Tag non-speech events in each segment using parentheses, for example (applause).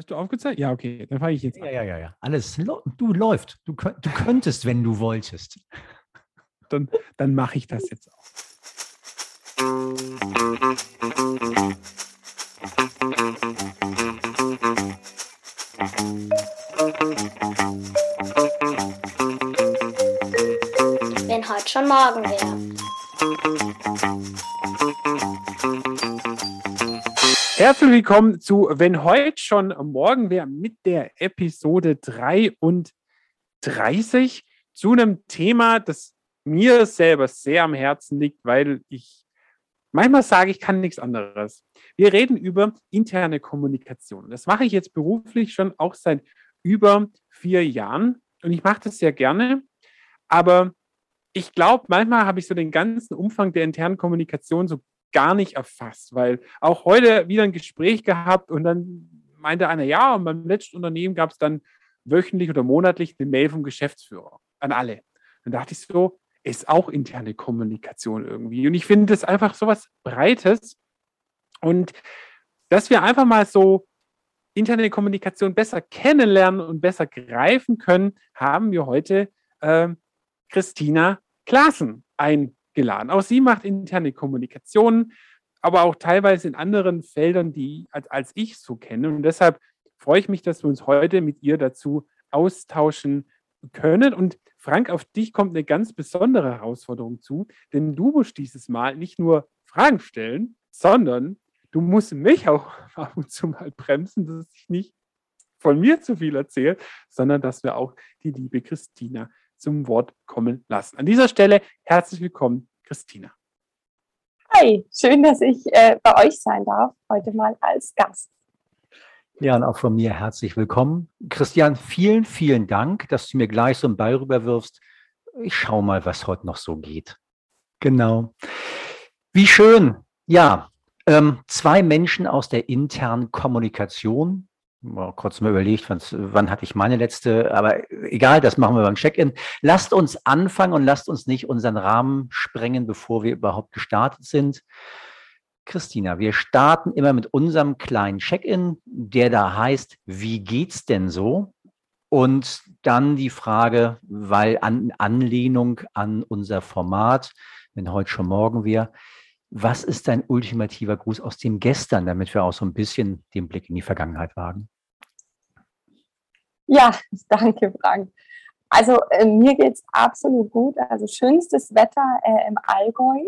Hast du aufgezeigt? Ja, okay, dann fange ich jetzt an. Ja, ja, ja, ja. Alles, du läuft. Du, du könntest, wenn du wolltest. Dann, dann mache ich das jetzt auch. Wenn heute schon morgen wäre. Herzlich willkommen zu Wenn heute schon morgen wäre mit der Episode 33 zu einem Thema, das mir selber sehr am Herzen liegt, weil ich manchmal sage, ich kann nichts anderes. Wir reden über interne Kommunikation. Das mache ich jetzt beruflich schon auch seit über vier Jahren und ich mache das sehr gerne. Aber ich glaube, manchmal habe ich so den ganzen Umfang der internen Kommunikation so gar nicht erfasst, weil auch heute wieder ein Gespräch gehabt und dann meinte einer, ja, und beim letzten Unternehmen gab es dann wöchentlich oder monatlich eine Mail vom Geschäftsführer an alle. Dann dachte ich so, ist auch interne Kommunikation irgendwie. Und ich finde das einfach so was Breites und dass wir einfach mal so interne Kommunikation besser kennenlernen und besser greifen können, haben wir heute äh, Christina Klaassen ein geladen. Auch sie macht interne Kommunikation, aber auch teilweise in anderen Feldern, die als, als ich so kenne. Und deshalb freue ich mich, dass wir uns heute mit ihr dazu austauschen können. Und Frank, auf dich kommt eine ganz besondere Herausforderung zu, denn du musst dieses Mal nicht nur Fragen stellen, sondern du musst mich auch (laughs) ab und zu mal bremsen, dass ich nicht von mir zu viel erzähle, sondern dass wir auch die liebe Christina zum Wort kommen lassen. An dieser Stelle herzlich willkommen, Christina. Hi, schön, dass ich äh, bei euch sein darf, heute mal als Gast. Ja, und auch von mir herzlich willkommen. Christian, vielen, vielen Dank, dass du mir gleich so einen Ball rüberwirfst. Ich schau mal, was heute noch so geht. Genau. Wie schön. Ja, ähm, zwei Menschen aus der internen Kommunikation, mal kurz mal überlegt, wann hatte ich meine letzte, aber egal, das machen wir beim Check-in. Lasst uns anfangen und lasst uns nicht unseren Rahmen sprengen, bevor wir überhaupt gestartet sind. Christina, wir starten immer mit unserem kleinen Check-in, der da heißt, wie geht's denn so? Und dann die Frage, weil an Anlehnung an unser Format, wenn heute schon morgen wir, was ist dein ultimativer Gruß aus dem Gestern, damit wir auch so ein bisschen den Blick in die Vergangenheit wagen? Ja, (laughs) danke, Frank. Also äh, mir geht es absolut gut. Also schönstes Wetter äh, im Allgäu.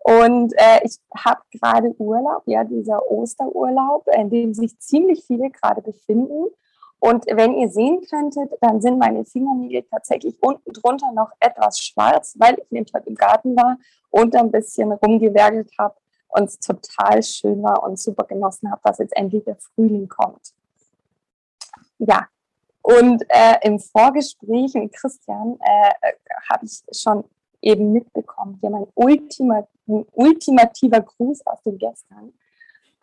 Und äh, ich habe gerade Urlaub, ja, dieser Osterurlaub, in dem sich ziemlich viele gerade befinden. Und wenn ihr sehen könntet, dann sind meine Fingernägel tatsächlich unten drunter noch etwas schwarz, weil ich nämlich heute im Garten war und ein bisschen rumgewerkelt habe und es total schön war und super genossen habe, dass jetzt endlich der Frühling kommt. Ja, und äh, im Vorgespräch mit Christian äh, habe ich schon eben mitbekommen, hier mein Ultima, ultimativer Gruß aus dem Gestern.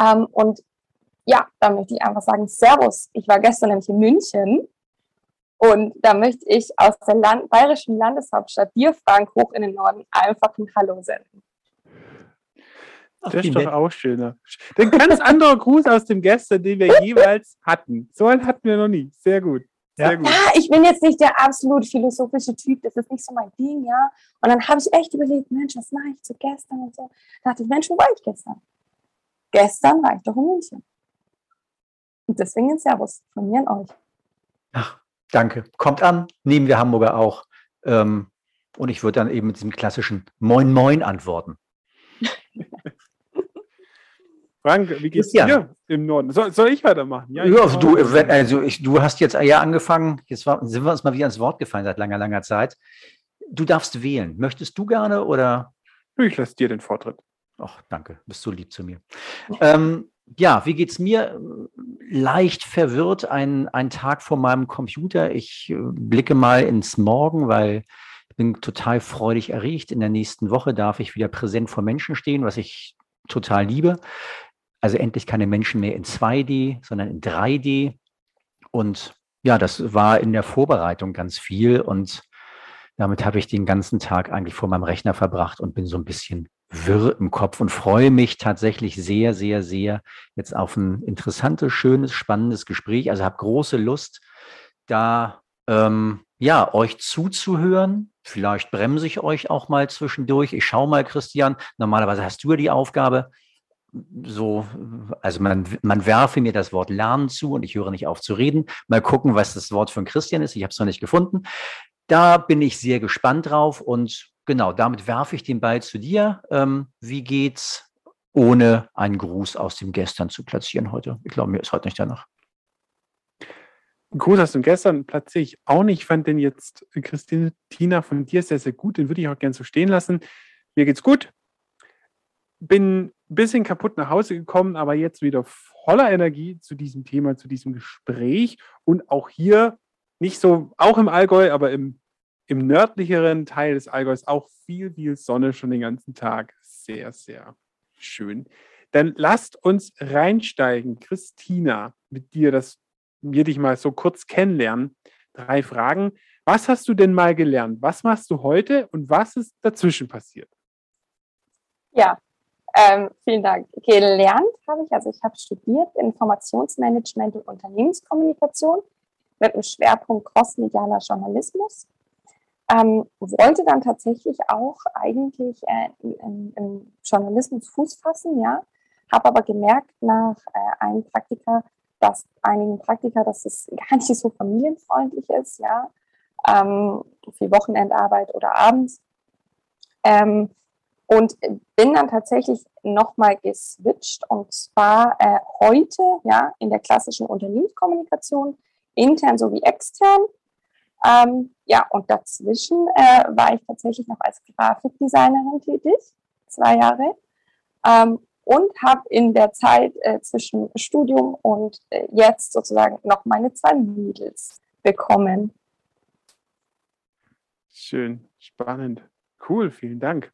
Ähm, und ja, da möchte ich einfach sagen, Servus. Ich war gestern nämlich in München und da möchte ich aus der Land bayerischen Landeshauptstadt dir, Frank, hoch in den Norden einfach ein Hallo senden. Das ist doch auch schöner. Ein ganz anderer Gruß aus dem Gestern, den wir jeweils hatten. So einen hatten wir noch nie. Sehr gut. Sehr ja. gut. ja, ich bin jetzt nicht der absolut philosophische Typ, das ist nicht so mein Ding, ja. Und dann habe ich echt überlegt, Mensch, was mache ich zu gestern und so. Da dachte ich, Mensch, wo war ich gestern? Gestern war ich doch in München. Und deswegen ein Servus von mir an euch. Ach, danke. Kommt an, nehmen wir Hamburger auch. Ähm, und ich würde dann eben mit diesem klassischen Moin Moin antworten. (laughs) Frank, wie geht's ja. dir im Norden? Soll, soll ich weitermachen? Ja, ja du, also ich, du hast jetzt ja angefangen, jetzt war, sind wir uns mal wieder ins Wort gefallen seit langer, langer Zeit. Du darfst wählen. Möchtest du gerne oder? Ich lasse dir den Vortritt. Ach, danke, bist so lieb zu mir. Ähm, ja, wie geht's mir? Leicht verwirrt, ein, ein Tag vor meinem Computer. Ich äh, blicke mal ins Morgen, weil ich bin total freudig erregt. In der nächsten Woche darf ich wieder präsent vor Menschen stehen, was ich total liebe. Also endlich keine Menschen mehr in 2D, sondern in 3D. Und ja, das war in der Vorbereitung ganz viel und damit habe ich den ganzen Tag eigentlich vor meinem Rechner verbracht und bin so ein bisschen wirr im Kopf und freue mich tatsächlich sehr, sehr, sehr jetzt auf ein interessantes, schönes, spannendes Gespräch. Also habe große Lust, da ähm, ja euch zuzuhören. Vielleicht bremse ich euch auch mal zwischendurch. Ich schaue mal, Christian. Normalerweise hast du ja die Aufgabe, so, also man, man werfe mir das Wort Lernen zu und ich höre nicht auf zu reden. Mal gucken, was das Wort von Christian ist. Ich habe es noch nicht gefunden. Da bin ich sehr gespannt drauf und genau, damit werfe ich den Ball zu dir. Ähm, wie geht's, ohne einen Gruß aus dem Gestern zu platzieren heute? Ich glaube, mir ist heute nicht danach. Gruß aus dem Gestern platziere ich auch nicht. Ich fand den jetzt, Christine, Tina, von dir sehr, sehr gut. Den würde ich auch gerne so stehen lassen. Mir geht's gut. Bin ein bisschen kaputt nach Hause gekommen, aber jetzt wieder voller Energie zu diesem Thema, zu diesem Gespräch. Und auch hier, nicht so, auch im Allgäu, aber im im nördlicheren Teil des Allgäus auch viel, viel Sonne schon den ganzen Tag. Sehr, sehr schön. Dann lasst uns reinsteigen. Christina, mit dir, dass wir dich mal so kurz kennenlernen. Drei Fragen. Was hast du denn mal gelernt? Was machst du heute und was ist dazwischen passiert? Ja, ähm, vielen Dank. Gelernt habe ich, also ich habe studiert Informationsmanagement und Unternehmenskommunikation mit einem Schwerpunkt crossmedialer Journalismus ähm, wollte dann tatsächlich auch eigentlich äh, im, Journalismus Fuß fassen, ja, habe aber gemerkt nach äh, einem Praktika, dass einigen Praktika, dass es (laughs) gar nicht so familienfreundlich ist, ja, ähm, viel Wochenendarbeit oder abends. Ähm, und bin dann tatsächlich nochmal geswitcht und zwar äh, heute ja in der klassischen Unternehmenskommunikation, intern sowie extern. Ähm, ja, und dazwischen äh, war ich tatsächlich noch als Grafikdesignerin tätig, zwei Jahre. Ähm, und habe in der Zeit äh, zwischen Studium und äh, jetzt sozusagen noch meine zwei Mädels bekommen. Schön, spannend. Cool, vielen Dank.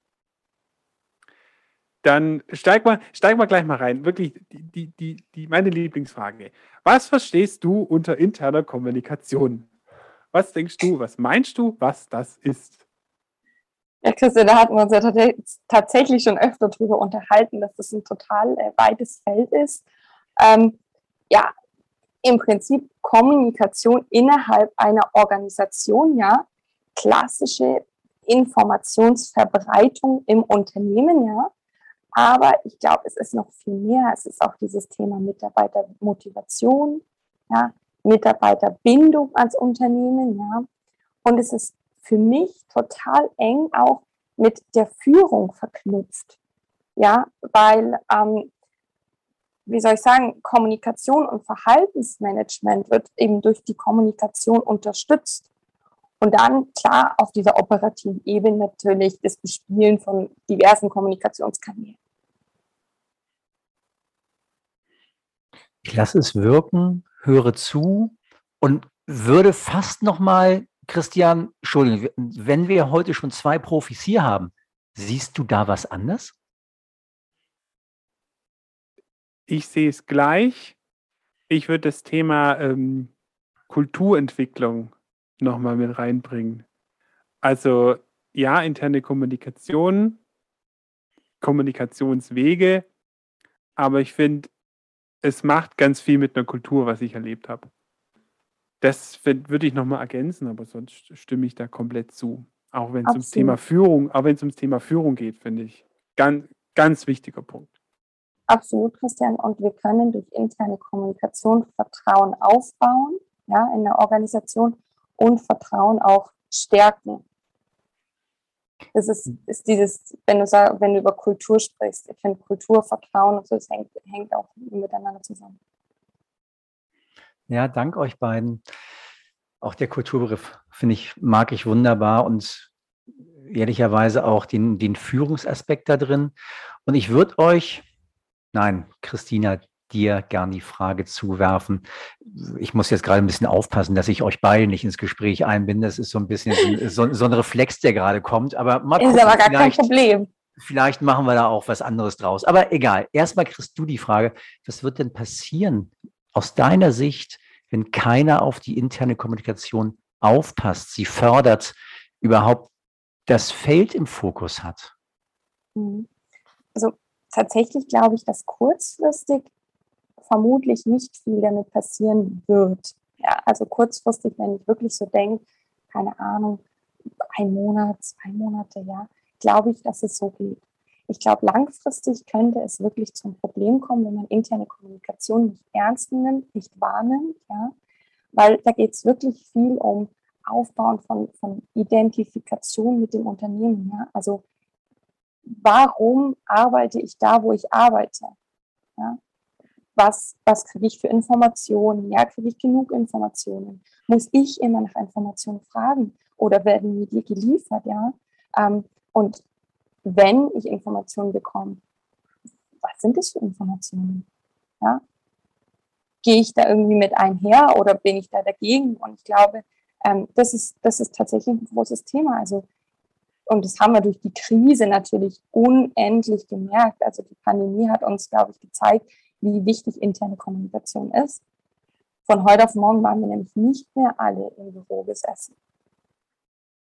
Dann steig mal, steig mal gleich mal rein. Wirklich die, die, die, meine Lieblingsfrage. Was verstehst du unter interner Kommunikation? Was denkst du, was meinst du, was das ist? Ja, Christian, da hatten wir uns ja tatsächlich schon öfter darüber unterhalten, dass das ein total äh, weites Feld ist. Ähm, ja, im Prinzip Kommunikation innerhalb einer Organisation, ja, klassische Informationsverbreitung im Unternehmen, ja. Aber ich glaube, es ist noch viel mehr. Es ist auch dieses Thema Mitarbeitermotivation, ja, Mitarbeiterbindung als Unternehmen, ja. Und es ist für mich total eng auch mit der Führung verknüpft, ja, weil, ähm, wie soll ich sagen, Kommunikation und Verhaltensmanagement wird eben durch die Kommunikation unterstützt. Und dann, klar, auf dieser operativen Ebene natürlich das Bespielen von diversen Kommunikationskanälen. Ich lasse es wirken, höre zu und würde fast noch mal, Christian, Entschuldigung, wenn wir heute schon zwei Profis hier haben, siehst du da was anders? Ich sehe es gleich. Ich würde das Thema ähm, Kulturentwicklung nochmal mit reinbringen. Also ja, interne Kommunikation, Kommunikationswege, aber ich finde, es macht ganz viel mit einer Kultur, was ich erlebt habe. Das würde ich nochmal ergänzen, aber sonst stimme ich da komplett zu. Auch wenn es ums Thema Führung, auch wenn es ums Thema Führung geht, finde ich. Ganz, ganz wichtiger Punkt. Absolut, Christian. Und wir können durch interne Kommunikation Vertrauen aufbauen, ja, in der Organisation und Vertrauen auch stärken. Das ist, hm. ist dieses, wenn du, sag, wenn du über Kultur sprichst, ich finde Kultur, Vertrauen und so, das hängt, hängt auch miteinander zusammen. Ja, dank euch beiden. Auch der Kulturbegriff, finde ich, mag ich wunderbar und ehrlicherweise auch den, den Führungsaspekt da drin. Und ich würde euch, nein, Christina, dir gern die Frage zuwerfen. Ich muss jetzt gerade ein bisschen aufpassen, dass ich euch beide nicht ins Gespräch einbinde. Das ist so ein bisschen so, (laughs) so ein Reflex, der gerade kommt. Aber mal gucken, ist aber gar kein Problem. Vielleicht machen wir da auch was anderes draus. Aber egal. Erstmal kriegst du die Frage, was wird denn passieren aus deiner Sicht, wenn keiner auf die interne Kommunikation aufpasst, sie fördert, überhaupt das Feld im Fokus hat? Mhm. also tatsächlich glaube ich, dass kurzfristig vermutlich nicht viel damit passieren wird. Ja, also kurzfristig, wenn ich wirklich so denke, keine Ahnung, ein Monat, zwei Monate, ja, glaube ich, dass es so geht. Ich glaube, langfristig könnte es wirklich zum Problem kommen, wenn man interne Kommunikation nicht ernst nimmt, nicht wahrnimmt, ja, weil da geht es wirklich viel um Aufbauen von, von Identifikation mit dem Unternehmen, ja, also warum arbeite ich da, wo ich arbeite, ja, was, was kriege ich für Informationen, ja, kriege ich genug Informationen, muss ich immer nach Informationen fragen oder werden mir die geliefert, ja, ähm, und wenn ich Informationen bekomme, was sind das für Informationen? Ja? Gehe ich da irgendwie mit einher oder bin ich da dagegen? Und ich glaube, ähm, das, ist, das ist tatsächlich ein großes Thema. Also, und das haben wir durch die Krise natürlich unendlich gemerkt. Also die Pandemie hat uns, glaube ich, gezeigt, wie wichtig interne Kommunikation ist. Von heute auf morgen waren wir nämlich nicht mehr alle im Büro gesessen.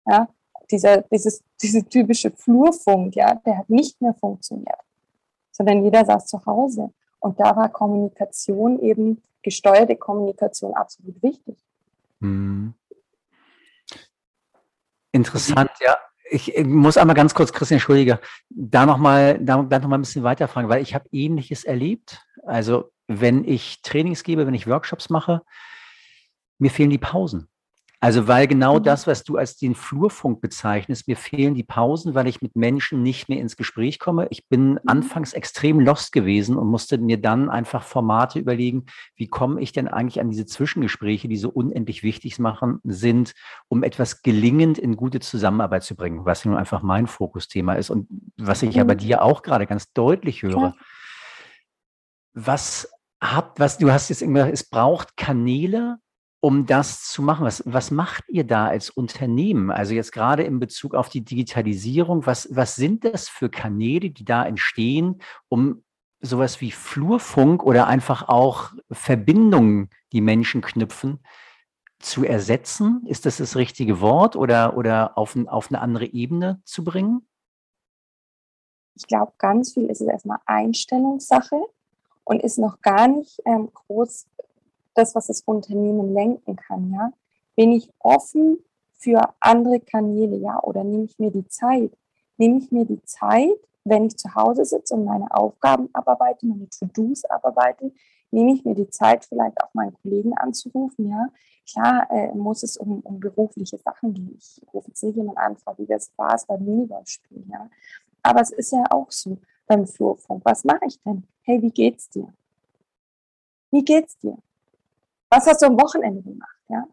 Ja, dieser, dieses, (laughs) diese typische Flurfunk, ja, der hat nicht mehr funktioniert, sondern jeder saß zu Hause. Und da war Kommunikation eben, gesteuerte Kommunikation absolut wichtig. Hm. Interessant, ja. Ich, muss einmal ganz kurz, Christian, entschuldige, da nochmal da, da noch ein bisschen weiterfragen, weil ich habe Ähnliches erlebt. Also wenn ich Trainings gebe, wenn ich Workshops mache, mir fehlen die Pausen. Also weil genau mhm. das, was du als den Flurfunk bezeichnest, mir fehlen die Pausen, weil ich mit Menschen nicht mehr ins Gespräch komme. Ich bin mhm. anfangs extrem lost gewesen und musste mir dann einfach Formate überlegen, wie komme ich denn eigentlich an diese Zwischengespräche, die so unendlich wichtig machen, sind, um etwas gelingend in gute Zusammenarbeit zu bringen, was nun einfach mein Fokusthema ist und was ich mhm. ja bei dir auch gerade ganz deutlich höre. Ja. Was habt, was du hast jetzt gesagt, es braucht Kanäle, um das zu machen? Was, was macht ihr da als Unternehmen? Also jetzt gerade in Bezug auf die Digitalisierung, was, was sind das für Kanäle, die da entstehen, um sowas wie Flurfunk oder einfach auch Verbindungen, die Menschen knüpfen, zu ersetzen? Ist das das richtige Wort oder, oder auf, ein, auf eine andere Ebene zu bringen? Ich glaube, ganz viel ist es erstmal Einstellungssache und ist noch gar nicht ähm, groß das, was das Unternehmen lenken kann, ja? Bin ich offen für andere Kanäle, ja? Oder nehme ich mir die Zeit? Nehme ich mir die Zeit, wenn ich zu Hause sitze und meine Aufgaben abarbeite, meine To-Dos abarbeite, nehme ich mir die Zeit, vielleicht auch meinen Kollegen anzurufen, ja? Klar äh, muss es um, um berufliche Sachen gehen. Ich rufe jetzt nicht jemand an, wie das war es beim Minigolfspielen, ja? Aber es ist ja auch so beim Flurfunk. Was mache ich denn? Hey, wie geht's dir? Wie geht's dir? Was hast du am Wochenende gemacht? Ja?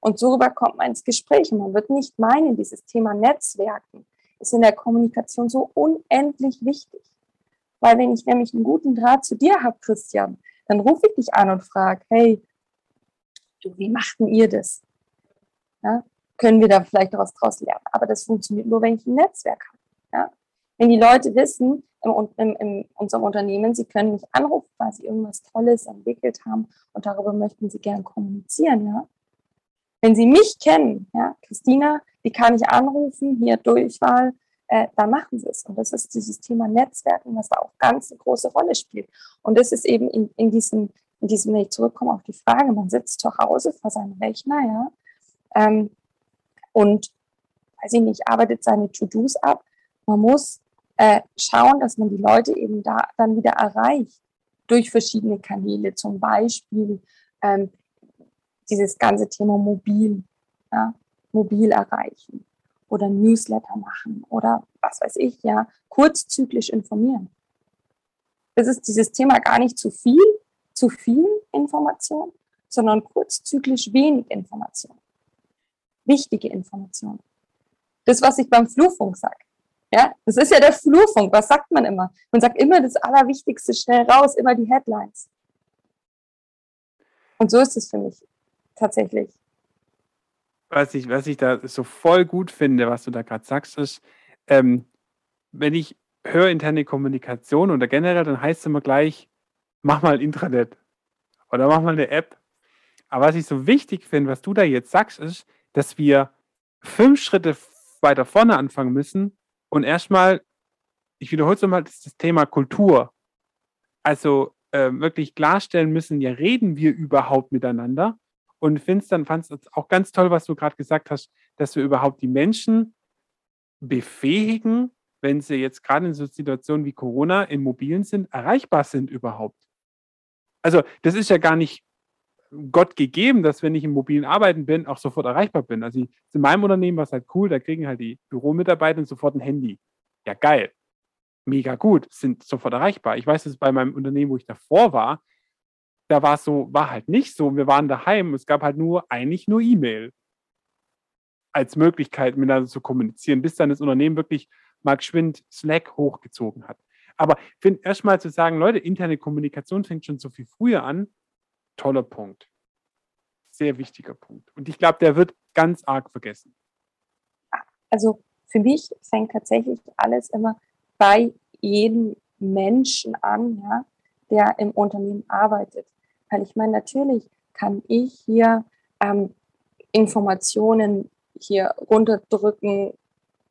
Und darüber kommt man ins Gespräch. Und man wird nicht meinen, dieses Thema Netzwerken ist in der Kommunikation so unendlich wichtig. Weil wenn ich nämlich einen guten Draht zu dir habe, Christian, dann rufe ich dich an und frage, hey, du, wie machten ihr das? Ja? Können wir da vielleicht noch was draus lernen? Aber das funktioniert nur, wenn ich ein Netzwerk habe. Ja? Wenn die Leute wissen, im, im, in unserem Unternehmen, sie können mich anrufen, weil sie irgendwas Tolles entwickelt haben und darüber möchten sie gern kommunizieren, ja. Wenn sie mich kennen, ja, Christina, die kann ich anrufen, hier Durchwahl, äh, dann machen sie es. Und das ist dieses Thema Netzwerken, was da auch ganz eine große Rolle spielt. Und das ist eben in, in diesem, in diesem, wenn ich zurückkomme auf die Frage, man sitzt zu Hause vor seinem Rechner, ja, ähm, und weiß ich nicht, arbeitet seine To-Dos ab. Man muss äh, schauen, dass man die Leute eben da dann wieder erreicht durch verschiedene Kanäle, zum Beispiel ähm, dieses ganze Thema mobil, ja, mobil erreichen oder Newsletter machen oder was weiß ich, ja, kurzzyklisch informieren. Es ist dieses Thema gar nicht zu viel, zu viel Information, sondern kurzzyklisch wenig Information. Wichtige Information. Das, was ich beim Flurfunk sage. Ja, das ist ja der Flurfunk. Was sagt man immer? Man sagt immer das Allerwichtigste schnell raus, immer die Headlines. Und so ist es für mich tatsächlich. Was ich, was ich da so voll gut finde, was du da gerade sagst, ist, ähm, wenn ich höre interne Kommunikation oder generell, dann heißt es immer gleich, mach mal Intranet oder mach mal eine App. Aber was ich so wichtig finde, was du da jetzt sagst, ist, dass wir fünf Schritte weiter vorne anfangen müssen und erstmal ich wiederhole es nochmal, das das Thema Kultur. Also äh, wirklich klarstellen müssen, ja, reden wir überhaupt miteinander? Und finde es dann fand es auch ganz toll, was du gerade gesagt hast, dass wir überhaupt die Menschen befähigen, wenn sie jetzt gerade in so Situationen wie Corona in Mobilen sind, erreichbar sind überhaupt. Also das ist ja gar nicht Gott gegeben, dass wenn ich im mobilen Arbeiten bin, auch sofort erreichbar bin. Also in meinem Unternehmen war es halt cool, da kriegen halt die Büromitarbeiter sofort ein Handy. Ja, geil. Mega gut, sind sofort erreichbar. Ich weiß dass bei meinem Unternehmen, wo ich davor war, da war es so, war halt nicht so. Wir waren daheim, es gab halt nur, eigentlich nur E-Mail als Möglichkeit, miteinander zu kommunizieren, bis dann das Unternehmen wirklich mal geschwind Slack hochgezogen hat. Aber ich finde erstmal zu sagen, Leute, interne Kommunikation fängt schon so viel früher an, toller Punkt. Sehr wichtiger Punkt. Und ich glaube, der wird ganz arg vergessen. Also für mich fängt tatsächlich alles immer bei jedem Menschen an, ja, der im Unternehmen arbeitet. Weil ich meine, natürlich kann ich hier ähm, Informationen hier runterdrücken,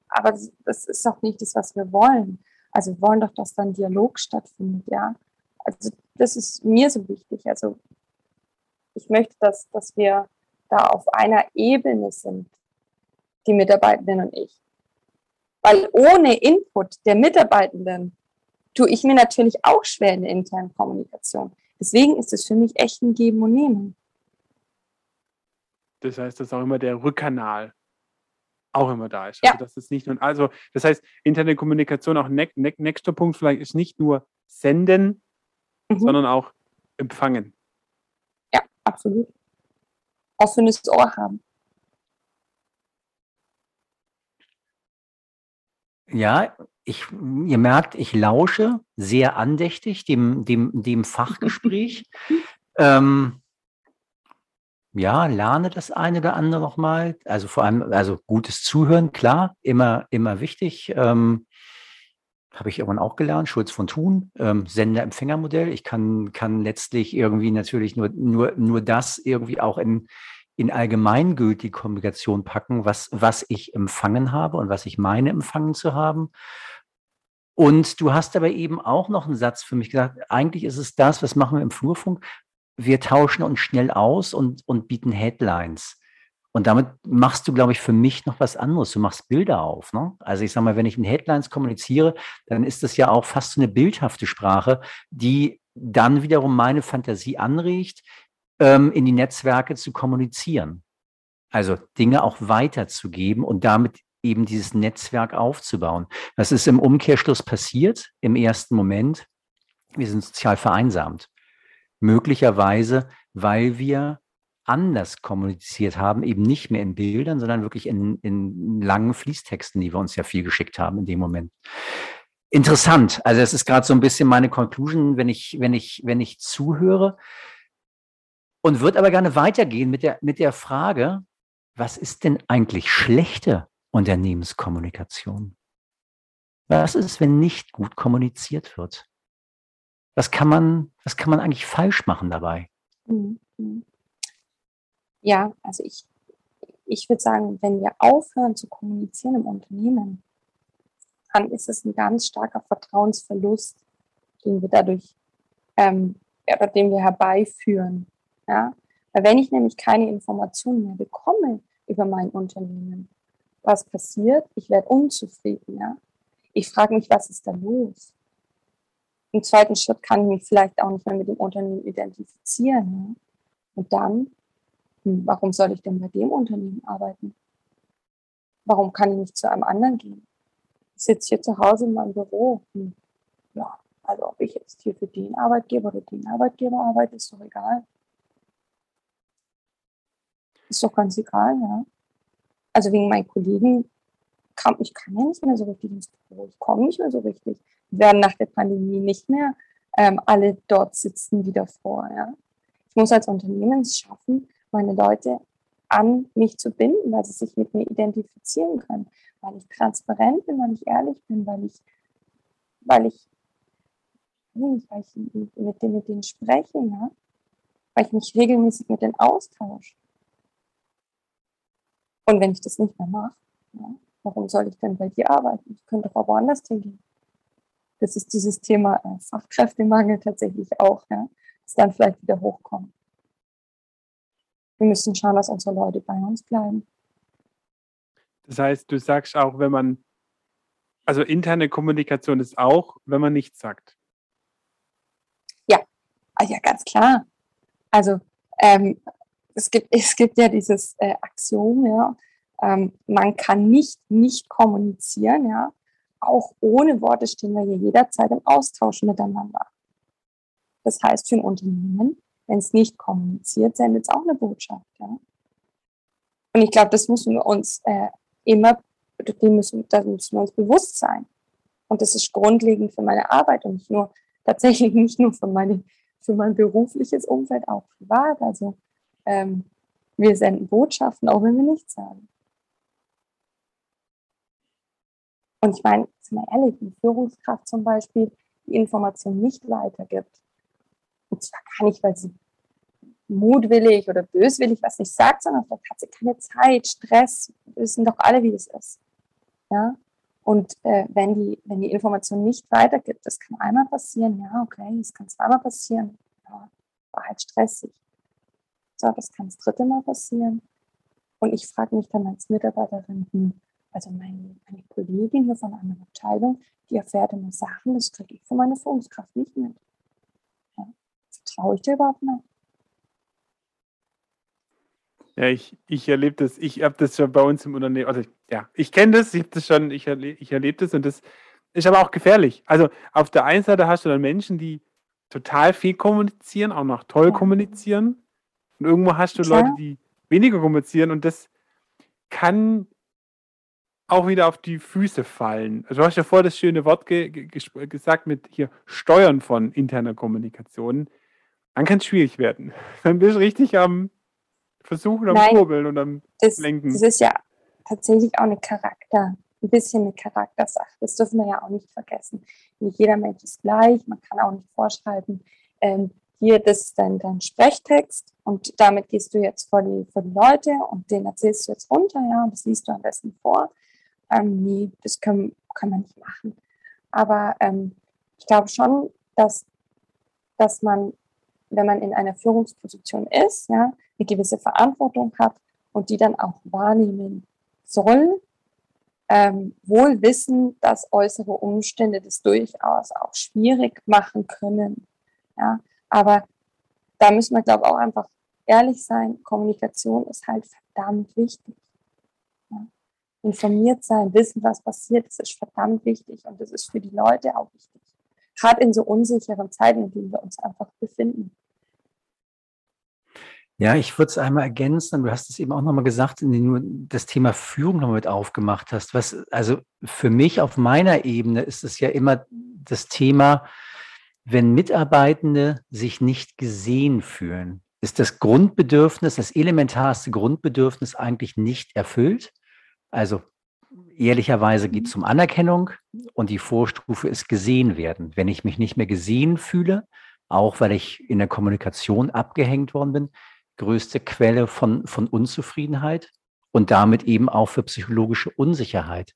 aber das ist doch nicht das, was wir wollen. Also wir wollen doch, dass dann Dialog stattfindet, ja. Also das ist mir so wichtig. Also ich möchte, dass, dass wir da auf einer Ebene sind, die Mitarbeitenden und ich. Weil ohne Input der Mitarbeitenden tue ich mir natürlich auch schwer in der internen Kommunikation. Deswegen ist es für mich echt ein Geben und Nehmen. Das heißt, dass auch immer der Rückkanal auch immer da ist. Also ja. das ist nicht nur, also das heißt, interne Kommunikation, auch ne, ne, nächster Punkt vielleicht ist nicht nur senden, mhm. sondern auch empfangen. Absolut. Offenes Ohr haben. Ja, ich, ihr merkt, ich lausche sehr andächtig dem, dem, dem Fachgespräch. (laughs) ähm, ja, lerne das eine oder andere nochmal. Also vor allem, also gutes Zuhören, klar, immer, immer wichtig. Ähm, habe ich irgendwann auch gelernt, Schulz von Thun, ähm, Sender-Empfänger-Modell. Ich kann, kann letztlich irgendwie natürlich nur, nur, nur das irgendwie auch in, in allgemeingültige Kommunikation packen, was, was ich empfangen habe und was ich meine, empfangen zu haben. Und du hast aber eben auch noch einen Satz für mich gesagt, eigentlich ist es das, was machen wir im Flurfunk, wir tauschen uns schnell aus und, und bieten Headlines. Und damit machst du, glaube ich, für mich noch was anderes. Du machst Bilder auf. Ne? Also ich sage mal, wenn ich in Headlines kommuniziere, dann ist das ja auch fast so eine bildhafte Sprache, die dann wiederum meine Fantasie anregt, ähm, in die Netzwerke zu kommunizieren. Also Dinge auch weiterzugeben und damit eben dieses Netzwerk aufzubauen. Das ist im Umkehrschluss passiert im ersten Moment. Wir sind sozial vereinsamt. Möglicherweise, weil wir anders kommuniziert haben, eben nicht mehr in Bildern, sondern wirklich in, in langen Fließtexten, die wir uns ja viel geschickt haben in dem Moment. Interessant. Also es ist gerade so ein bisschen meine Conclusion, wenn ich, wenn ich, wenn ich zuhöre und würde aber gerne weitergehen mit der, mit der Frage, was ist denn eigentlich schlechte Unternehmenskommunikation? Was ist, wenn nicht gut kommuniziert wird? Was kann man, was kann man eigentlich falsch machen dabei? Mhm. Ja, also ich, ich würde sagen, wenn wir aufhören zu kommunizieren im Unternehmen, dann ist es ein ganz starker Vertrauensverlust, den wir dadurch ähm, oder den wir herbeiführen. Ja? Weil wenn ich nämlich keine Informationen mehr bekomme über mein Unternehmen, was passiert? Ich werde unzufrieden. Ja? Ich frage mich, was ist da los? Im zweiten Schritt kann ich mich vielleicht auch nicht mehr mit dem Unternehmen identifizieren. Ja? Und dann, hm, warum soll ich denn bei dem Unternehmen arbeiten? Warum kann ich nicht zu einem anderen gehen? Ich sitze hier zu Hause in meinem Büro. Hm, ja, also ob ich jetzt hier für den Arbeitgeber oder den Arbeitgeber arbeite, ist doch egal. Ist doch ganz egal, ja. Also wegen meinen Kollegen kam ich kann ja nicht mehr so richtig ins Büro. Ich komme nicht mehr so richtig werden nach der Pandemie nicht mehr ähm, alle dort sitzen wie davor. Ja? Ich muss als Unternehmen es schaffen, meine Leute an mich zu binden, weil sie sich mit mir identifizieren können, weil ich transparent bin, weil ich ehrlich bin, weil ich, weil ich, weil ich mit, denen, mit denen spreche, ja? weil ich mich regelmäßig mit denen austausche. Und wenn ich das nicht mehr mache, ja, warum soll ich denn bei dir arbeiten? Ich könnte doch auch woanders hingehen. das ist dieses Thema äh, Fachkräftemangel tatsächlich auch, ja, das dann vielleicht wieder hochkommt. Wir müssen schauen, dass unsere Leute bei uns bleiben. Das heißt, du sagst auch, wenn man, also interne Kommunikation ist auch, wenn man nichts sagt. Ja, ah, ja, ganz klar. Also ähm, es, gibt, es gibt ja dieses äh, Axiom, ja, ähm, man kann nicht nicht kommunizieren, ja. Auch ohne Worte stehen wir hier jederzeit im Austausch miteinander. Das heißt, für ein Unternehmen, wenn es nicht kommuniziert, sendet es auch eine Botschaft. Ja? Und ich glaube, das müssen wir uns äh, immer, die müssen, da müssen wir uns bewusst sein. Und das ist grundlegend für meine Arbeit und nicht nur, tatsächlich nicht nur für, meine, für mein berufliches Umfeld, auch privat. Also ähm, wir senden Botschaften, auch wenn wir nichts sagen. Und ich meine, sind wir ehrlich, die Führungskraft zum Beispiel die Information nicht weitergibt. Und zwar gar nicht, weil sie mutwillig oder böswillig was nicht sagt, sondern vielleicht hat sie keine Zeit, Stress. Wir wissen doch alle, wie das ist. Ja? Und äh, wenn, die, wenn die Information nicht weitergibt, das kann einmal passieren, ja, okay, es kann zweimal passieren, ja, war halt stressig. So, das kann das dritte Mal passieren. Und ich frage mich dann als Mitarbeiterin, hm, also meine, meine Kollegin hier von einer Abteilung, die erfährt immer Sachen, das kriege ich von meiner Führungskraft nicht mit. Ja. Vertraue ich dir überhaupt noch? Ja, ich, ich erlebe das, ich habe das schon bei uns im Unternehmen, also ja, ich kenne das, ich habe das schon, ich, erle ich erlebe das und das ist aber auch gefährlich. Also auf der einen Seite hast du dann Menschen, die total viel kommunizieren, auch noch toll ja. kommunizieren. Und irgendwo hast du Klar. Leute, die weniger kommunizieren und das kann auch wieder auf die Füße fallen. Also du hast ja vorher das schöne Wort ge ge gesagt mit hier Steuern von interner Kommunikation. Dann kann es schwierig werden. (laughs) Dann bist du richtig am Versuchen, am Nein, Kurbeln und am das, Lenken. Das ist ja tatsächlich auch eine Charakter, ein bisschen eine Charaktersache. Das dürfen wir ja auch nicht vergessen. Nicht jeder Mensch ist gleich. Man kann auch nicht vorschreiben, ähm, hier, das ist dein, dein Sprechtext und damit gehst du jetzt vor die, vor die Leute und den erzählst du jetzt runter, ja, und das liest du am besten vor ähm, nee, das können, kann man nicht machen. Aber ähm, ich glaube schon, dass, dass man, wenn man in einer Führungsposition ist, ja, eine gewisse Verantwortung hat und die dann auch wahrnehmen soll, ähm, wohl wissen, dass äußere Umstände das durchaus auch schwierig machen können. Ja, aber da müssen wir, glaube ich, auch einfach ehrlich sein. Kommunikation ist halt verdammt wichtig informiert sein, wissen, was passiert, das ist verdammt wichtig und das ist für die Leute auch wichtig. Gerade in so unsicheren Zeiten, in denen wir uns einfach befinden. Ja, ich würde es einmal ergänzen. Du hast es eben auch nochmal gesagt, indem du das Thema Führung nochmal mit aufgemacht hast. Was, also für mich auf meiner Ebene ist es ja immer das Thema, wenn Mitarbeitende sich nicht gesehen fühlen, ist das Grundbedürfnis, das elementarste Grundbedürfnis eigentlich nicht erfüllt. Also ehrlicherweise geht es mhm. um Anerkennung und die Vorstufe ist gesehen werden. Wenn ich mich nicht mehr gesehen fühle, auch weil ich in der Kommunikation abgehängt worden bin, größte Quelle von, von Unzufriedenheit und damit eben auch für psychologische Unsicherheit.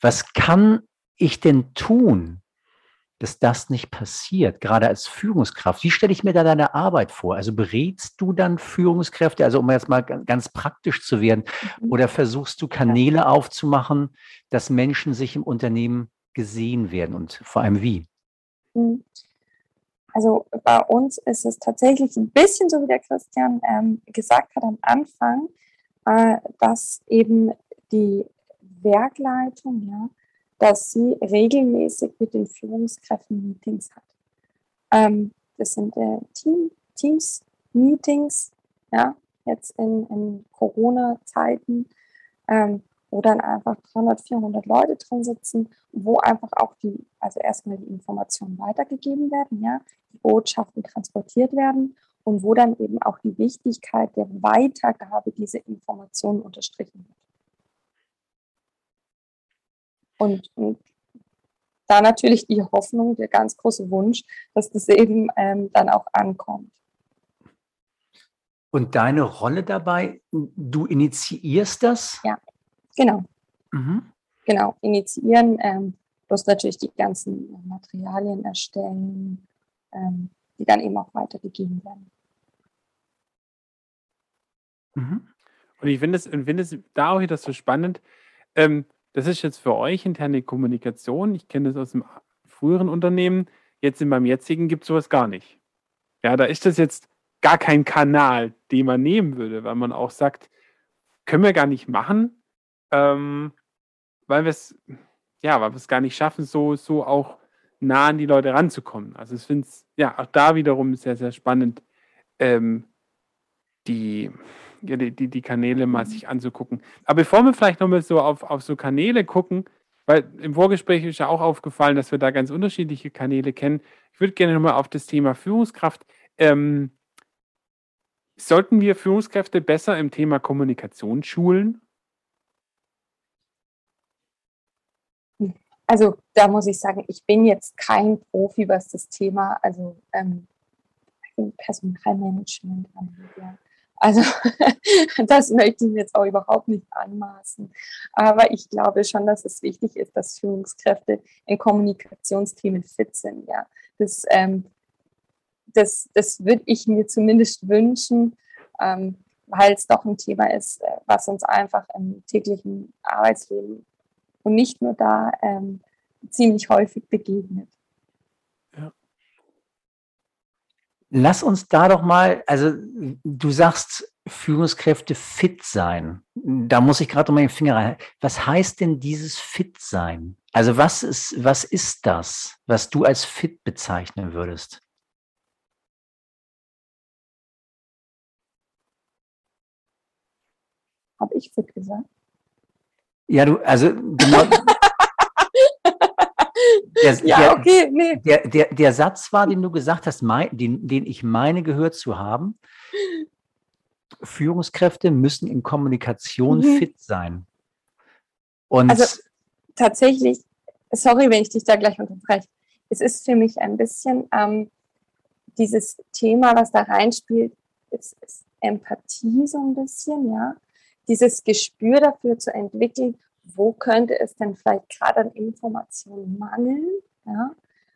Was kann ich denn tun, dass das nicht passiert, gerade als Führungskraft. Wie stelle ich mir da deine Arbeit vor? Also berätst du dann Führungskräfte, also um jetzt mal ganz praktisch zu werden, mhm. oder versuchst du Kanäle aufzumachen, dass Menschen sich im Unternehmen gesehen werden und vor allem wie? Mhm. Also bei uns ist es tatsächlich ein bisschen so, wie der Christian ähm, gesagt hat am Anfang, äh, dass eben die Werkleitung, ja, dass sie regelmäßig mit den Führungskräften Meetings hat. Ähm, das sind äh, Team, Teams-Meetings, ja, jetzt in, in Corona-Zeiten, ähm, wo dann einfach 300, 400 Leute drin sitzen, wo einfach auch die, also erstmal die Informationen weitergegeben werden, ja, die Botschaften transportiert werden und wo dann eben auch die Wichtigkeit der Weitergabe dieser Informationen unterstrichen wird. Und, und da natürlich die Hoffnung, der ganz große Wunsch, dass das eben ähm, dann auch ankommt. Und deine Rolle dabei, du initiierst das? Ja, genau. Mhm. Genau, initiieren, ähm, Plus natürlich die ganzen Materialien erstellen, ähm, die dann eben auch weitergegeben werden. Mhm. Und ich finde es find da auch wieder so spannend. Ähm, das ist jetzt für euch interne Kommunikation. Ich kenne das aus dem früheren Unternehmen. Jetzt in meinem jetzigen gibt es sowas gar nicht. Ja, da ist das jetzt gar kein Kanal, den man nehmen würde, weil man auch sagt, können wir gar nicht machen, ähm, weil wir es ja, weil wir es gar nicht schaffen, so, so auch nah an die Leute ranzukommen. Also ich finde es ja auch da wiederum sehr, sehr spannend, ähm, die, ja, die, die, die Kanäle mal sich anzugucken. Aber bevor wir vielleicht nochmal so auf, auf so Kanäle gucken, weil im Vorgespräch ist ja auch aufgefallen, dass wir da ganz unterschiedliche Kanäle kennen. Ich würde gerne nochmal auf das Thema Führungskraft. Ähm, sollten wir Führungskräfte besser im Thema Kommunikation schulen? Also da muss ich sagen, ich bin jetzt kein Profi, was das Thema, also ähm, Personalmanagement angeht. Ja. Also (laughs) das möchte ich jetzt auch überhaupt nicht anmaßen. Aber ich glaube schon, dass es wichtig ist, dass Führungskräfte in Kommunikationsthemen fit sind. Ja. Das, ähm, das, das würde ich mir zumindest wünschen, ähm, weil es doch ein Thema ist, äh, was uns einfach im täglichen Arbeitsleben und nicht nur da ähm, ziemlich häufig begegnet. Lass uns da doch mal, also du sagst, Führungskräfte fit sein. Da muss ich gerade mal den Finger rein. Was heißt denn dieses fit sein? Also was ist, was ist das, was du als fit bezeichnen würdest? Habe ich fit gesagt? Ja, du, also genau. Der, ja, der, okay, nee. Der, der, der Satz war, den du gesagt hast, mein, den, den ich meine gehört zu haben. Führungskräfte müssen in Kommunikation mhm. fit sein. Und also tatsächlich, sorry, wenn ich dich da gleich unterbreche. Es ist für mich ein bisschen ähm, dieses Thema, was da reinspielt, ist, ist Empathie so ein bisschen, ja. Dieses Gespür dafür zu entwickeln, wo könnte es denn vielleicht gerade an Informationen mangeln? Ja?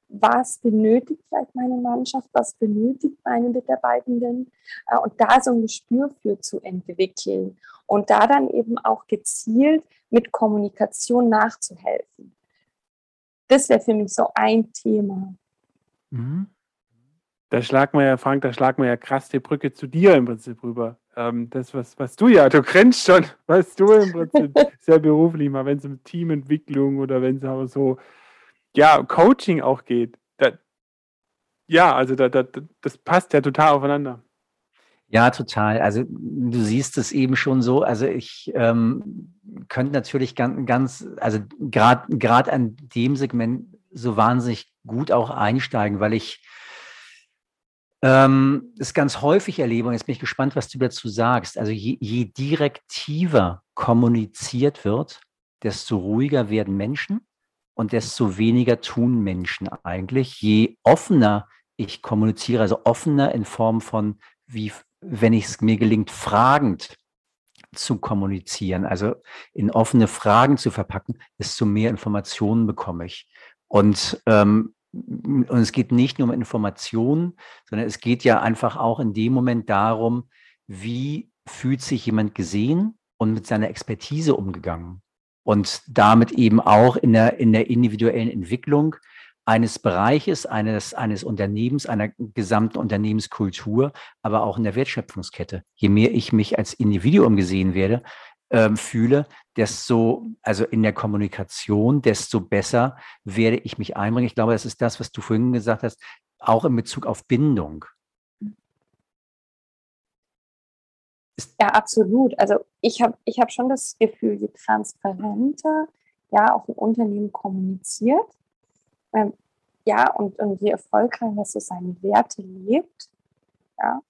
Was benötigt vielleicht meine Mannschaft? Was benötigt meine Mitarbeitenden? Äh, und da so ein Gespür für zu entwickeln und da dann eben auch gezielt mit Kommunikation nachzuhelfen. Das wäre für mich so ein Thema. Mhm. Da schlagen wir ja, Frank, da schlagen wir ja krass die Brücke zu dir im Prinzip rüber ähm, das, was, was du ja, du grinst schon, (laughs) was du im Prinzip sehr beruflich mal, wenn es um Teamentwicklung oder wenn es aber so, ja, Coaching auch geht. Da, ja, also da, da, das passt ja total aufeinander. Ja, total. Also du siehst es eben schon so. Also ich ähm, könnte natürlich ganz, ganz also gerade an dem Segment so wahnsinnig gut auch einsteigen, weil ich ähm, das ganz häufig erlebe, und jetzt bin ich gespannt, was du dazu sagst. Also je, je direktiver kommuniziert wird, desto ruhiger werden Menschen und desto weniger tun Menschen eigentlich. Je offener ich kommuniziere, also offener in Form von, wie wenn es mir gelingt, fragend zu kommunizieren, also in offene Fragen zu verpacken, desto mehr Informationen bekomme ich. Und ähm, und es geht nicht nur um Informationen, sondern es geht ja einfach auch in dem Moment darum, wie fühlt sich jemand gesehen und mit seiner Expertise umgegangen. Und damit eben auch in der, in der individuellen Entwicklung eines Bereiches, eines, eines Unternehmens, einer gesamten Unternehmenskultur, aber auch in der Wertschöpfungskette. Je mehr ich mich als Individuum gesehen werde, ähm, fühle, desto, also in der Kommunikation, desto besser werde ich mich einbringen. Ich glaube, das ist das, was du vorhin gesagt hast, auch in Bezug auf Bindung. Ja, absolut. Also ich habe ich hab schon das Gefühl, je transparenter ja auch ein Unternehmen kommuniziert, ähm, ja, und, und je erfolgreicher es seine Werte lebt, ja,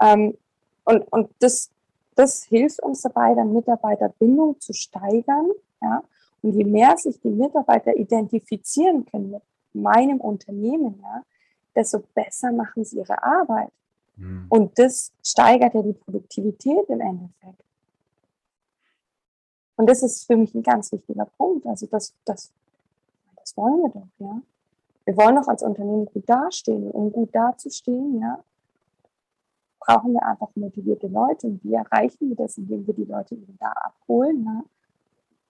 ähm, und, und das, das hilft uns dabei, dann Mitarbeiterbindung zu steigern. Ja? Und je mehr sich die Mitarbeiter identifizieren können mit meinem Unternehmen, ja, desto besser machen sie ihre Arbeit. Mhm. Und das steigert ja die Produktivität im Endeffekt. Und das ist für mich ein ganz wichtiger Punkt. Also, dass, dass wollen wir doch, ja. Wir wollen doch als Unternehmen gut dastehen. Um gut dazustehen, ja, brauchen wir einfach motivierte Leute. Und wie erreichen wir das, indem wir die Leute eben da abholen, ja?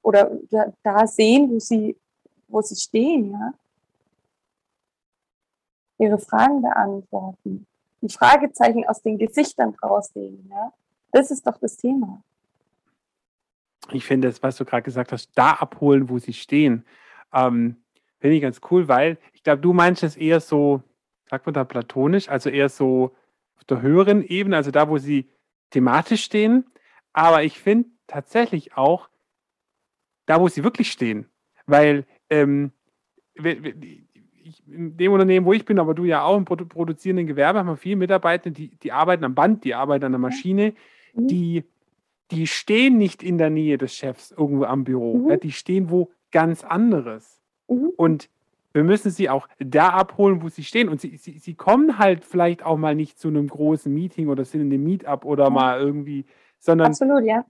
Oder da, da sehen, wo sie, wo sie stehen, ja. Ihre Fragen beantworten. Die Fragezeichen aus den Gesichtern rausnehmen, ja. Das ist doch das Thema. Ich finde das, was du gerade gesagt hast, da abholen, wo sie stehen, ähm, finde ich ganz cool, weil ich glaube, du meinst es eher so, sagt man da platonisch, also eher so auf der höheren Ebene, also da, wo sie thematisch stehen. Aber ich finde tatsächlich auch da, wo sie wirklich stehen. Weil ähm, in dem Unternehmen, wo ich bin, aber du ja auch im produzierenden Gewerbe, haben wir viele Mitarbeiter, die, die arbeiten am Band, die arbeiten an der Maschine, mhm. die, die stehen nicht in der Nähe des Chefs irgendwo am Büro. Mhm. Ja, die stehen wo ganz anderes. Mhm. Und wir müssen sie auch da abholen, wo sie stehen. Und sie, sie, sie kommen halt vielleicht auch mal nicht zu einem großen Meeting oder sind in einem Meetup oder ja. mal irgendwie, sondern Absolut, ja.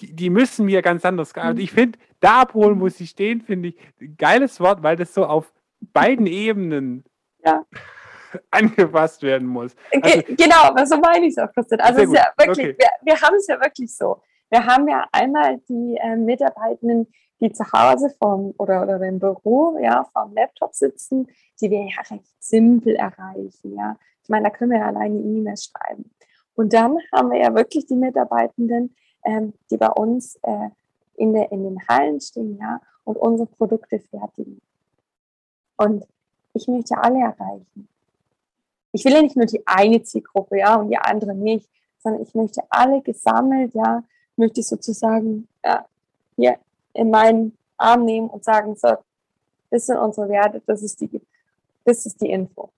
die, die müssen wir ganz anders. Mhm. Ich finde, da abholen, wo sie stehen, finde ich ein geiles Wort, weil das so auf beiden Ebenen ja. (laughs) angepasst werden muss. Also, genau, so meine ich es auch, Christian. Also es ist ja wirklich, okay. wir, wir haben es ja wirklich so. Wir haben ja einmal die äh, Mitarbeitenden, die zu Hause vom oder, oder im Büro, ja, vom Laptop sitzen, die wir ja recht simpel erreichen, ja. Ich meine, da können wir ja alleine E-Mails schreiben. Und dann haben wir ja wirklich die Mitarbeitenden, ähm, die bei uns äh, in, der, in den Hallen stehen, ja, und unsere Produkte fertigen. Und ich möchte alle erreichen. Ich will ja nicht nur die eine Zielgruppe, ja, und die andere nicht, sondern ich möchte alle gesammelt, ja, möchte ich sozusagen, ja, hier in meinen Arm nehmen und sagen, so, das sind unsere Werte, das ist die, das ist die Info.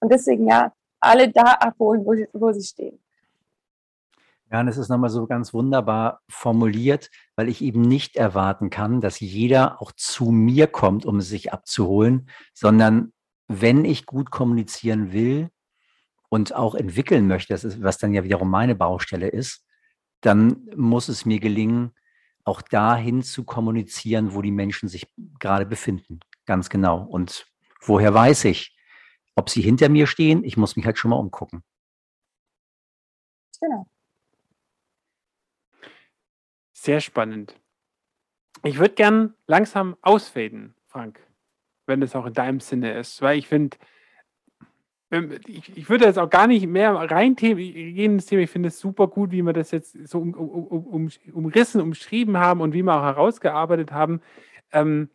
Und deswegen, ja, alle da abholen, wo, wo sie stehen. Ja, und es ist nochmal so ganz wunderbar formuliert, weil ich eben nicht erwarten kann, dass jeder auch zu mir kommt, um sich abzuholen, sondern wenn ich gut kommunizieren will und auch entwickeln möchte, das ist, was dann ja wiederum meine Baustelle ist, dann muss es mir gelingen, auch dahin zu kommunizieren, wo die Menschen sich gerade befinden. Ganz genau. Und woher weiß ich, ob sie hinter mir stehen? Ich muss mich halt schon mal umgucken. Genau. Sehr spannend. Ich würde gern langsam ausfaden, Frank, wenn das auch in deinem Sinne ist, weil ich finde, ich, ich, würde jetzt auch gar nicht mehr reingehen ins Thema. Ich finde es super gut, wie wir das jetzt so um, um, um, umrissen, umschrieben haben und wie wir auch herausgearbeitet haben, ähm,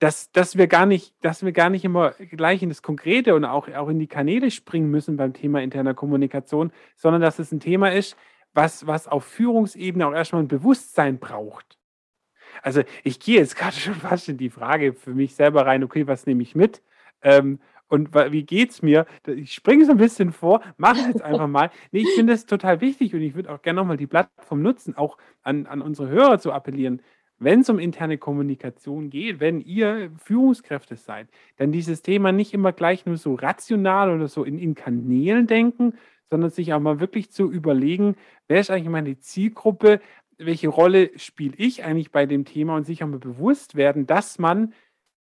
dass, dass, wir gar nicht, dass wir gar nicht immer gleich in das Konkrete und auch, auch in die Kanäle springen müssen beim Thema interner Kommunikation, sondern dass es ein Thema ist, was, was auf Führungsebene auch erstmal ein Bewusstsein braucht. Also ich gehe jetzt gerade schon fast in die Frage für mich selber rein, okay, was nehme ich mit? Ähm, und wie geht es mir? Ich springe so ein bisschen vor, mache es jetzt (laughs) einfach mal. Nee, ich finde es total wichtig und ich würde auch gerne nochmal die Plattform nutzen, auch an, an unsere Hörer zu appellieren. Wenn es um interne Kommunikation geht, wenn ihr Führungskräfte seid, dann dieses Thema nicht immer gleich nur so rational oder so in, in Kanälen denken, sondern sich auch mal wirklich zu überlegen, wer ist eigentlich meine Zielgruppe, welche Rolle spiele ich eigentlich bei dem Thema und sich auch mal bewusst werden, dass man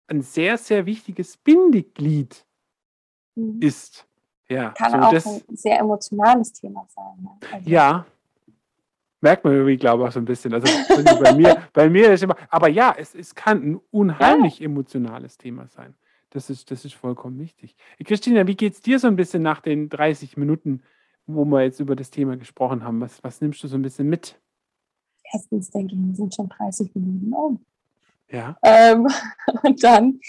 ein sehr, sehr wichtiges Bindeglied mhm. ist. Ja, Kann so auch das, ein sehr emotionales Thema sein. Ne? Also ja, merkt man irgendwie, glaube ich, auch so ein bisschen. Also bei mir, (laughs) bei mir ist immer, aber ja, es, es kann ein unheimlich ja. emotionales Thema sein. Das ist, das ist vollkommen wichtig. Christina, wie geht es dir so ein bisschen nach den 30 Minuten, wo wir jetzt über das Thema gesprochen haben? Was, was nimmst du so ein bisschen mit? Erstens denke ich, wir sind schon 30 Minuten um. Ja. Ähm, (laughs) und dann,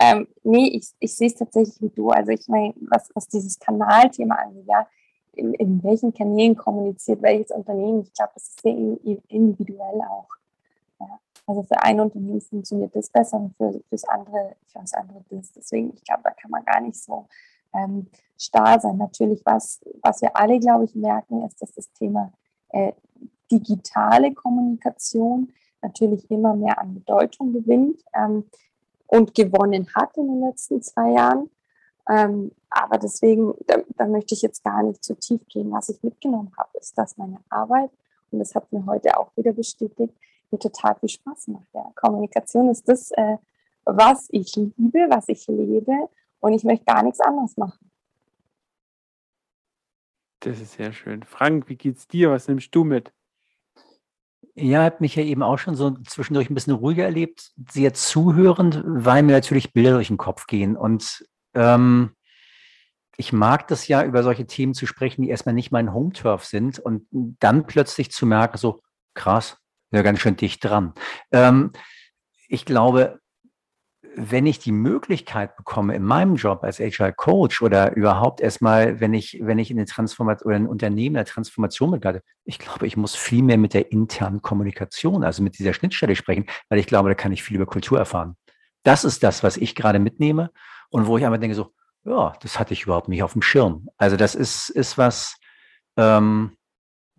ähm, nee, ich, ich sehe es tatsächlich wie du. Also ich meine, was, was dieses Kanalthema angeht, ja, in, in welchen Kanälen kommuniziert welches Unternehmen, ich glaube, das ist sehr individuell auch. Ja. Also für ein Unternehmen funktioniert das besser und für, fürs andere, für das andere das. Deswegen, ich glaube, da kann man gar nicht so ähm, starr sein. Natürlich, was, was wir alle, glaube ich, merken, ist, dass das Thema äh, digitale Kommunikation natürlich immer mehr an Bedeutung gewinnt ähm, und gewonnen hat in den letzten zwei Jahren. Ähm, aber deswegen, da, da, möchte ich jetzt gar nicht zu tief gehen. Was ich mitgenommen habe, ist, dass meine Arbeit, und das hat mir heute auch wieder bestätigt, mir total viel Spaß macht. Ja. Kommunikation ist das, äh, was ich liebe, was ich lebe und ich möchte gar nichts anderes machen. Das ist sehr schön. Frank, wie geht's dir? Was nimmst du mit? Ja, habe mich ja eben auch schon so zwischendurch ein bisschen ruhiger erlebt, sehr zuhörend, weil mir natürlich Bilder durch den Kopf gehen. Und ähm, ich mag das ja, über solche Themen zu sprechen, die erstmal nicht mein Home-Turf sind und dann plötzlich zu merken, so krass, ja ganz schön dicht dran. Ähm, ich glaube, wenn ich die Möglichkeit bekomme, in meinem Job als HR Coach oder überhaupt erstmal, wenn ich, wenn ich in eine Transformation oder ein Unternehmen der Transformation begleite, ich glaube, ich muss viel mehr mit der internen Kommunikation, also mit dieser Schnittstelle sprechen, weil ich glaube, da kann ich viel über Kultur erfahren. Das ist das, was ich gerade mitnehme und wo ich einmal denke so, ja, das hatte ich überhaupt nicht auf dem Schirm. Also das ist, ist was, ähm,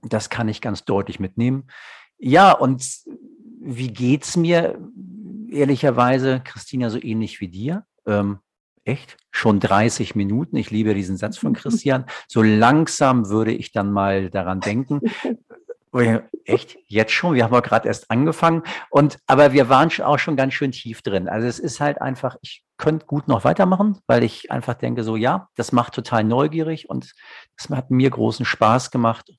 das kann ich ganz deutlich mitnehmen. Ja, und wie geht's mir? Ehrlicherweise, Christina, so ähnlich wie dir. Ähm, echt? Schon 30 Minuten. Ich liebe diesen Satz von Christian. So langsam würde ich dann mal daran denken. (laughs) Echt? Jetzt schon? Wir haben ja gerade erst angefangen. Und, aber wir waren auch schon ganz schön tief drin. Also es ist halt einfach, ich könnte gut noch weitermachen, weil ich einfach denke so, ja, das macht total neugierig und das hat mir großen Spaß gemacht,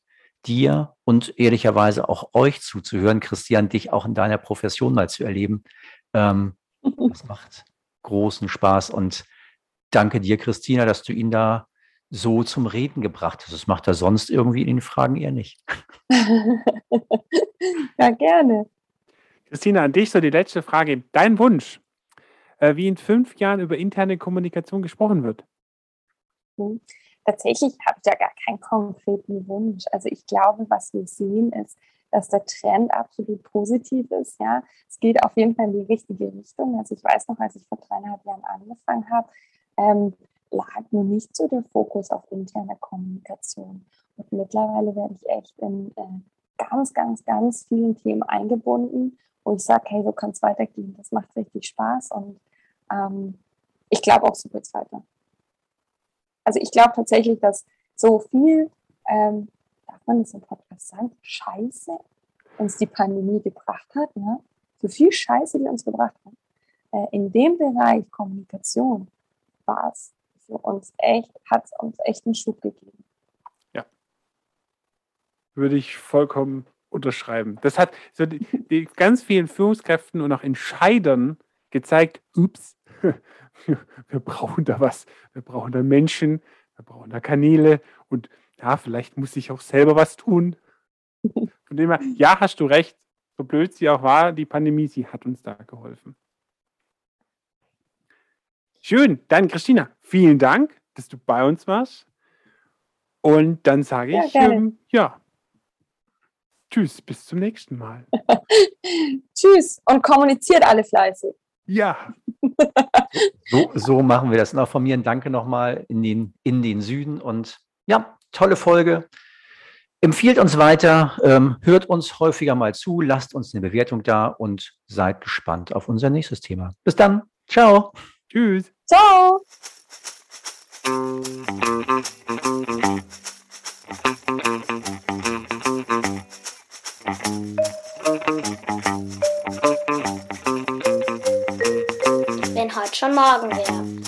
dir und ehrlicherweise auch euch zuzuhören, Christian, dich auch in deiner Profession mal zu erleben. Ähm, (laughs) das macht großen Spaß und danke dir, Christina, dass du ihn da so zum Reden gebracht hast. Das macht er sonst irgendwie in den Fragen eher nicht. (laughs) ja, gerne. Christina, an dich so die letzte Frage. Dein Wunsch, äh, wie in fünf Jahren über interne Kommunikation gesprochen wird? Hm. Tatsächlich habe ich ja gar keinen konkreten Wunsch. Also ich glaube, was wir sehen ist, dass der Trend absolut positiv ist. Ja, es geht auf jeden Fall in die richtige Richtung. Also ich weiß noch, als ich vor dreieinhalb Jahren angefangen habe, ähm, lag nur nicht so der Fokus auf interne Kommunikation. Und mittlerweile werde ich echt in äh, ganz, ganz, ganz vielen Themen eingebunden, wo ich sage, hey, so kann es weitergehen. Das macht richtig Spaß und ähm, ich glaube auch, so wird es weiter. Also ich glaube tatsächlich, dass so viel ähm, darf man das im Podcast sagen, Scheiße uns die Pandemie gebracht hat, ne? so viel Scheiße, die uns gebracht hat, äh, in dem Bereich Kommunikation war es für uns echt, hat es uns echt einen Schub gegeben. Ja. Würde ich vollkommen unterschreiben. Das hat so die, die ganz vielen Führungskräften und auch Entscheidern gezeigt, ups, (laughs) wir brauchen da was, wir brauchen da Menschen, wir brauchen da Kanäle und ja, vielleicht muss ich auch selber was tun. (laughs) Von dem her, ja, hast du recht. So blöd sie auch war, die Pandemie, sie hat uns da geholfen. Schön, dann Christina, vielen Dank, dass du bei uns warst. Und dann sage ja, ich, ähm, ja, tschüss, bis zum nächsten Mal. (laughs) tschüss und kommuniziert alle fleißig. Ja. (laughs) so, so machen wir das. Und auch von mir ein Danke nochmal in den, in den Süden und ja, tolle Folge. Empfiehlt uns weiter, ähm, hört uns häufiger mal zu, lasst uns eine Bewertung da und seid gespannt auf unser nächstes Thema. Bis dann. Ciao. Tschüss. Ciao. Wenn heute schon morgen wäre.